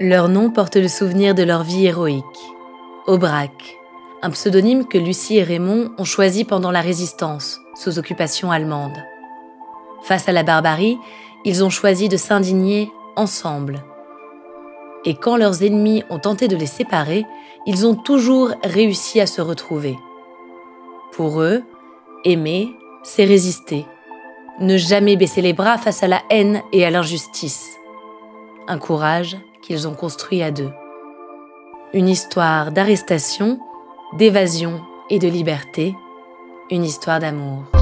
Leur nom porte le souvenir de leur vie héroïque. Aubrac, un pseudonyme que Lucie et Raymond ont choisi pendant la résistance, sous occupation allemande. Face à la barbarie, ils ont choisi de s'indigner ensemble. Et quand leurs ennemis ont tenté de les séparer, ils ont toujours réussi à se retrouver. Pour eux, aimer, c'est résister. Ne jamais baisser les bras face à la haine et à l'injustice. Un courage qu'ils ont construit à deux. Une histoire d'arrestation, d'évasion et de liberté. Une histoire d'amour.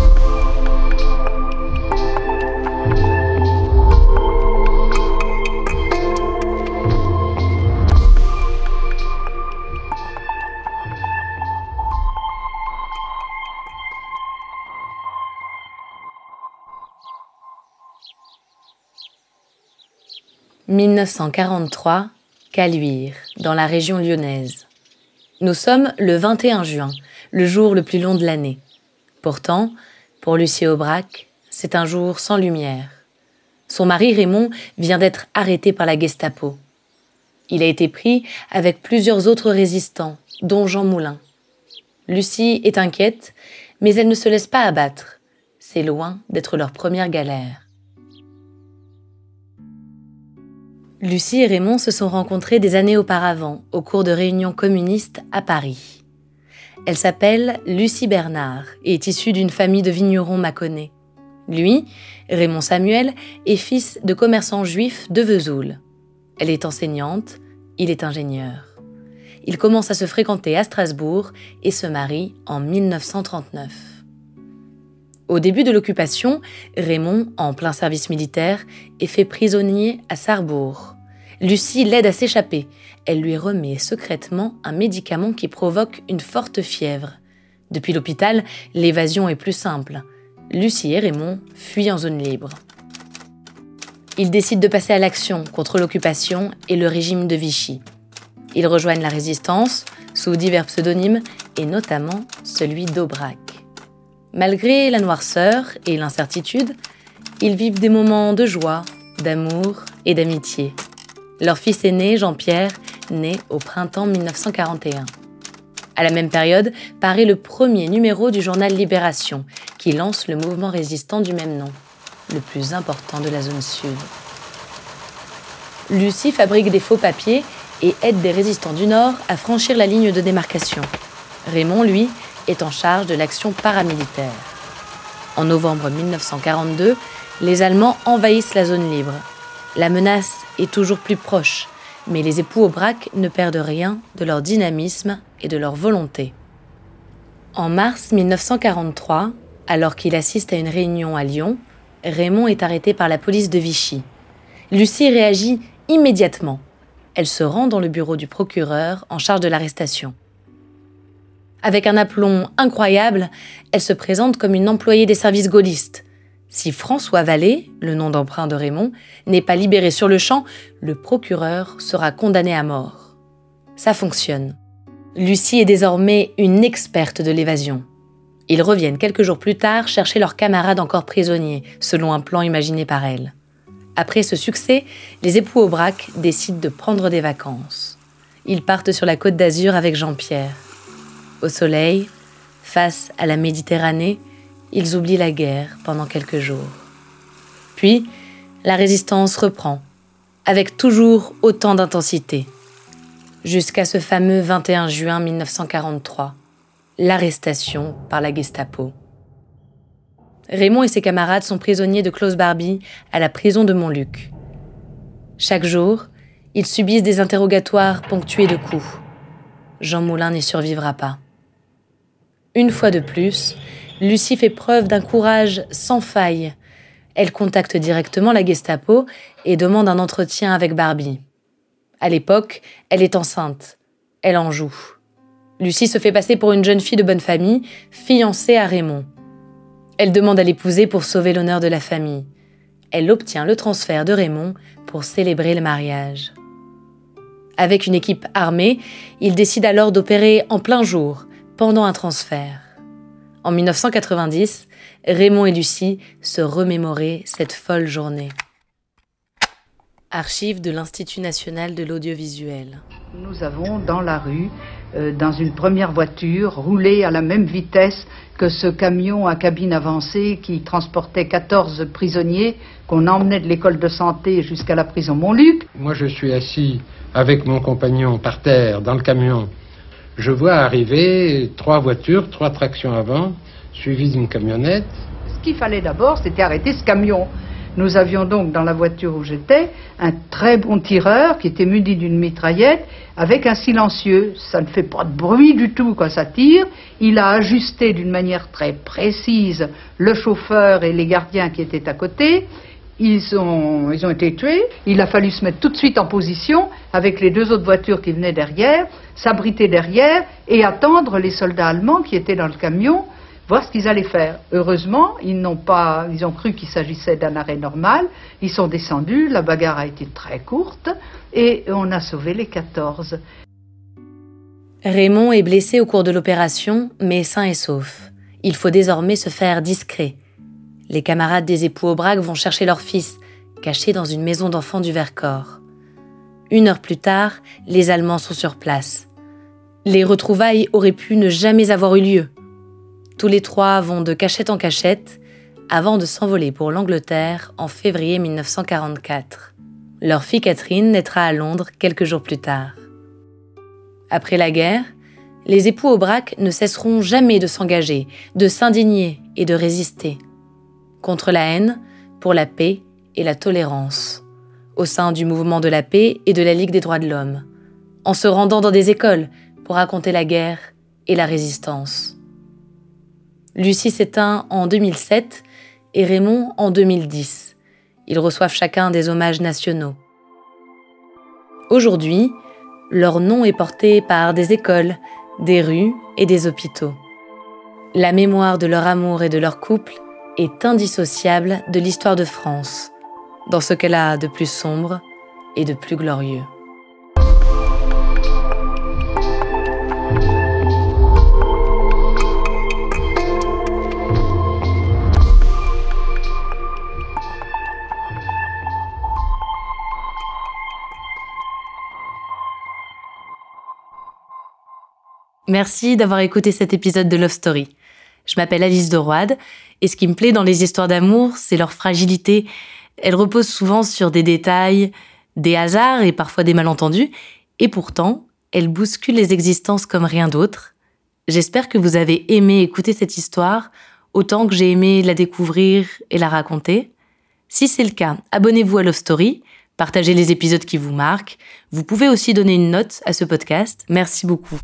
1943, Caluire, dans la région lyonnaise. Nous sommes le 21 juin, le jour le plus long de l'année. Pourtant, pour Lucie Aubrac, c'est un jour sans lumière. Son mari Raymond vient d'être arrêté par la Gestapo. Il a été pris avec plusieurs autres résistants, dont Jean Moulin. Lucie est inquiète, mais elle ne se laisse pas abattre. C'est loin d'être leur première galère. Lucie et Raymond se sont rencontrés des années auparavant, au cours de réunions communistes à Paris. Elle s'appelle Lucie Bernard et est issue d'une famille de vignerons mâconnais. Lui, Raymond Samuel, est fils de commerçants juifs de Vesoul. Elle est enseignante, il est ingénieur. Ils commencent à se fréquenter à Strasbourg et se marient en 1939. Au début de l'occupation, Raymond, en plein service militaire, est fait prisonnier à Sarrebourg. Lucie l'aide à s'échapper. Elle lui remet secrètement un médicament qui provoque une forte fièvre. Depuis l'hôpital, l'évasion est plus simple. Lucie et Raymond fuient en zone libre. Ils décident de passer à l'action contre l'occupation et le régime de Vichy. Ils rejoignent la résistance sous divers pseudonymes et notamment celui d'Aubrac. Malgré la noirceur et l'incertitude, ils vivent des moments de joie, d'amour et d'amitié. Leur fils aîné, Jean-Pierre, naît au printemps 1941. À la même période, paraît le premier numéro du journal Libération, qui lance le mouvement résistant du même nom, le plus important de la zone sud. Lucie fabrique des faux papiers et aide des résistants du Nord à franchir la ligne de démarcation. Raymond, lui, est en charge de l'action paramilitaire. En novembre 1942, les Allemands envahissent la zone libre la menace est toujours plus proche, mais les époux Aubrac ne perdent rien de leur dynamisme et de leur volonté. En mars 1943, alors qu'il assiste à une réunion à Lyon, Raymond est arrêté par la police de Vichy. Lucie réagit immédiatement. Elle se rend dans le bureau du procureur en charge de l'arrestation. Avec un aplomb incroyable, elle se présente comme une employée des services gaullistes, si François Vallée, le nom d'emprunt de Raymond, n'est pas libéré sur le champ, le procureur sera condamné à mort. Ça fonctionne. Lucie est désormais une experte de l'évasion. Ils reviennent quelques jours plus tard chercher leurs camarades encore prisonniers, selon un plan imaginé par elle. Après ce succès, les époux Aubrac décident de prendre des vacances. Ils partent sur la côte d'Azur avec Jean-Pierre. Au soleil, face à la Méditerranée, ils oublient la guerre pendant quelques jours. Puis, la résistance reprend, avec toujours autant d'intensité, jusqu'à ce fameux 21 juin 1943, l'arrestation par la Gestapo. Raymond et ses camarades sont prisonniers de Klaus Barbie à la prison de Montluc. Chaque jour, ils subissent des interrogatoires ponctués de coups. Jean Moulin n'y survivra pas. Une fois de plus, Lucie fait preuve d'un courage sans faille. Elle contacte directement la Gestapo et demande un entretien avec Barbie. À l'époque, elle est enceinte. Elle en joue. Lucie se fait passer pour une jeune fille de bonne famille, fiancée à Raymond. Elle demande à l'épouser pour sauver l'honneur de la famille. Elle obtient le transfert de Raymond pour célébrer le mariage. Avec une équipe armée, il décide alors d'opérer en plein jour, pendant un transfert. En 1990, Raymond et Lucie se remémoraient cette folle journée. Archives de l'Institut national de l'audiovisuel. Nous avons dans la rue, euh, dans une première voiture, roulé à la même vitesse que ce camion à cabine avancée qui transportait 14 prisonniers qu'on emmenait de l'école de santé jusqu'à la prison Montluc. Moi, je suis assis avec mon compagnon par terre dans le camion. Je vois arriver trois voitures, trois tractions avant, suivies d'une camionnette. Ce qu'il fallait d'abord, c'était arrêter ce camion. Nous avions donc dans la voiture où j'étais un très bon tireur qui était muni d'une mitraillette avec un silencieux. Ça ne fait pas de bruit du tout quand ça tire. Il a ajusté d'une manière très précise le chauffeur et les gardiens qui étaient à côté. Ils ont, été tués. Il a fallu se mettre tout de suite en position avec les deux autres voitures qui venaient derrière, s'abriter derrière et attendre les soldats allemands qui étaient dans le camion voir ce qu'ils allaient faire. Heureusement, ils n'ont pas, ils ont cru qu'il s'agissait d'un arrêt normal. Ils sont descendus, la bagarre a été très courte et on a sauvé les 14. Raymond est blessé au cours de l'opération, mais sain et sauf. Il faut désormais se faire discret. Les camarades des époux Aubrac vont chercher leur fils, caché dans une maison d'enfants du Vercors. Une heure plus tard, les Allemands sont sur place. Les retrouvailles auraient pu ne jamais avoir eu lieu. Tous les trois vont de cachette en cachette avant de s'envoler pour l'Angleterre en février 1944. Leur fille Catherine naîtra à Londres quelques jours plus tard. Après la guerre, les époux Aubrac ne cesseront jamais de s'engager, de s'indigner et de résister. Contre la haine, pour la paix et la tolérance, au sein du mouvement de la paix et de la Ligue des droits de l'homme, en se rendant dans des écoles pour raconter la guerre et la résistance. Lucie s'éteint en 2007 et Raymond en 2010. Ils reçoivent chacun des hommages nationaux. Aujourd'hui, leur nom est porté par des écoles, des rues et des hôpitaux. La mémoire de leur amour et de leur couple est indissociable de l'histoire de France, dans ce qu'elle a de plus sombre et de plus glorieux. Merci d'avoir écouté cet épisode de Love Story. Je m'appelle Alice de Roide et ce qui me plaît dans les histoires d'amour, c'est leur fragilité. Elles reposent souvent sur des détails, des hasards et parfois des malentendus, et pourtant, elles bousculent les existences comme rien d'autre. J'espère que vous avez aimé écouter cette histoire autant que j'ai aimé la découvrir et la raconter. Si c'est le cas, abonnez-vous à Love Story, partagez les épisodes qui vous marquent. Vous pouvez aussi donner une note à ce podcast. Merci beaucoup.